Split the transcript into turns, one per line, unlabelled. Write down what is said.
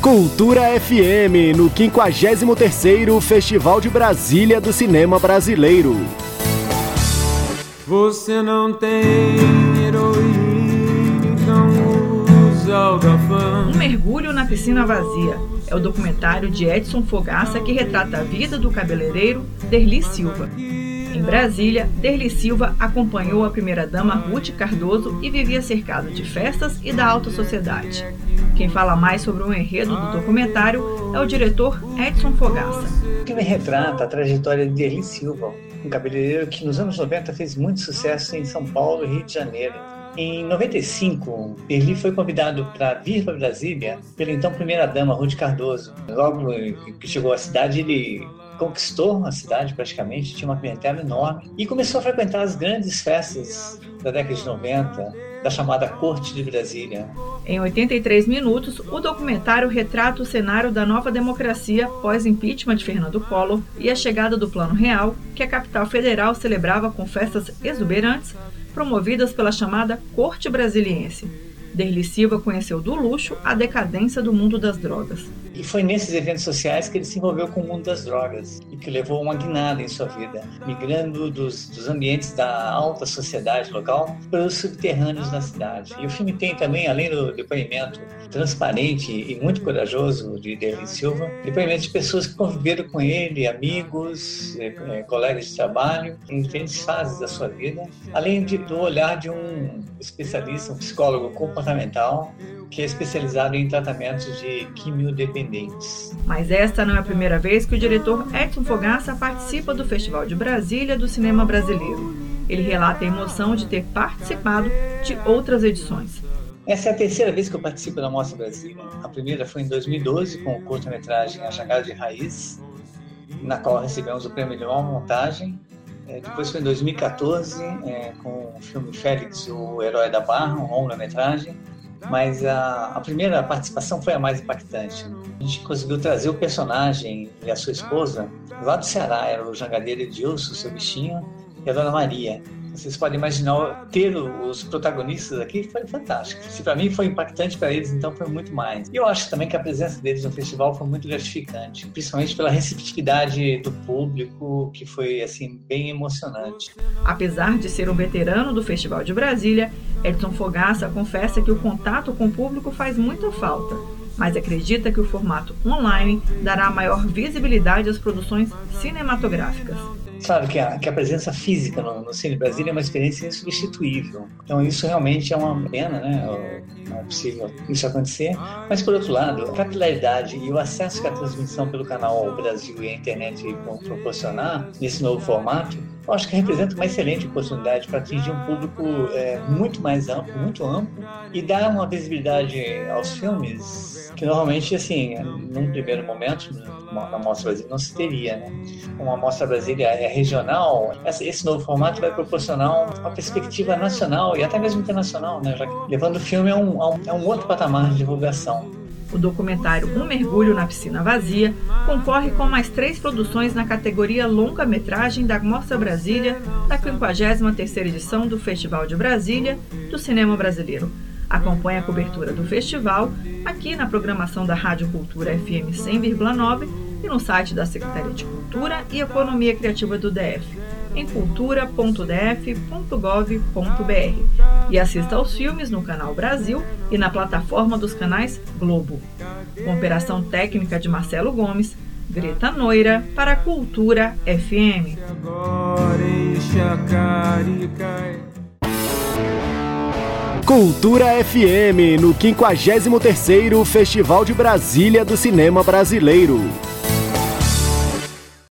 Cultura FM, no 53º Festival de Brasília do Cinema Brasileiro.
Você não tem heroína, então usa o.
Um mergulho na piscina vazia. É o documentário de Edson Fogaça que retrata a vida do cabeleireiro Derli Silva. Em Brasília, Derli Silva acompanhou a primeira-dama Ruth Cardoso e vivia cercado de festas e da alta sociedade. Quem fala mais sobre o enredo do documentário é o diretor Edson Fogaça.
O filme retrata a trajetória de Derli Silva, um cabeleireiro que nos anos 90 fez muito sucesso em São Paulo e Rio de Janeiro. Em 95, Derli foi convidado para vir para Brasília pela então primeira-dama Ruth Cardoso. Logo que chegou à cidade, ele conquistou a cidade praticamente, tinha uma clientela enorme e começou a frequentar as grandes festas da década de 90, da chamada Corte de Brasília.
Em 83 minutos, o documentário retrata o cenário da nova democracia pós-impeachment de Fernando Collor e a chegada do Plano Real, que a capital federal celebrava com festas exuberantes promovidas pela chamada Corte Brasiliense. Derli Silva conheceu do luxo a decadência do mundo das drogas.
E foi nesses eventos sociais que ele se envolveu com o mundo das drogas e que levou uma guinada em sua vida, migrando dos, dos ambientes da alta sociedade local para os subterrâneos da cidade. E o filme tem também, além do depoimento transparente e muito corajoso de Derli Silva, depoimentos de pessoas que conviveram com ele, amigos, é, é, colegas de trabalho, em diferentes fases da sua vida, além de, do olhar de um especialista, um psicólogo comportamental que é especializado em tratamentos de quimiodependentes.
Mas esta não é a primeira vez que o diretor Edson Fogaça participa do Festival de Brasília do Cinema Brasileiro. Ele relata a emoção de ter participado de outras edições.
Essa é a terceira vez que eu participo da Mostra Brasília. A primeira foi em 2012 com o curta-metragem A Jangada de Raiz, na qual recebemos o prêmio de uma montagem. É, depois foi em 2014 é, com o filme Félix, o Herói da Barra, um longa-metragem mas a, a, primeira participação foi a mais impactante. A gente conseguiu trazer o personagem e a sua esposa lá do Ceará, era o jangadeiro Edilson, seu bichinho, e a dona Maria. Vocês podem imaginar ter os protagonistas aqui foi fantástico. Se para mim foi impactante para eles, então foi muito mais. E eu acho também que a presença deles no festival foi muito gratificante, principalmente pela receptividade do público, que foi assim bem emocionante.
Apesar de ser um veterano do Festival de Brasília, Edson Fogaça confessa que o contato com o público faz muita falta mas acredita que o formato online dará maior visibilidade às produções cinematográficas.
Claro que a, que a presença física no, no Cine Brasília é uma experiência insubstituível. Então isso realmente é uma pena, né? Não é possível isso acontecer. Mas por outro lado, a capilaridade e o acesso que a transmissão pelo canal Brasil e a internet vão proporcionar nesse novo formato eu acho que representa uma excelente oportunidade para atingir um público é, muito mais amplo, muito amplo, e dar uma visibilidade aos filmes que normalmente, assim, num primeiro momento, na Mostra Brasília não se teria, né? Como a Mostra Brasília é regional, esse novo formato vai proporcionar uma perspectiva nacional e até mesmo internacional, né? Já que levando o filme a um, a um outro patamar de divulgação.
O documentário Um Mergulho na Piscina Vazia concorre com mais três produções na categoria longa-metragem da Mostra Brasília, da 53ª edição do Festival de Brasília do Cinema Brasileiro. Acompanhe a cobertura do festival aqui na programação da Rádio Cultura FM 100,9 e no site da Secretaria de Cultura e Economia Criativa do DF, em cultura.df.gov.br. E assista aos filmes no canal Brasil e na plataforma dos canais Globo. Com operação técnica de Marcelo Gomes, Greta Noira para a Cultura FM.
Cultura FM no 53º Festival de Brasília do Cinema Brasileiro.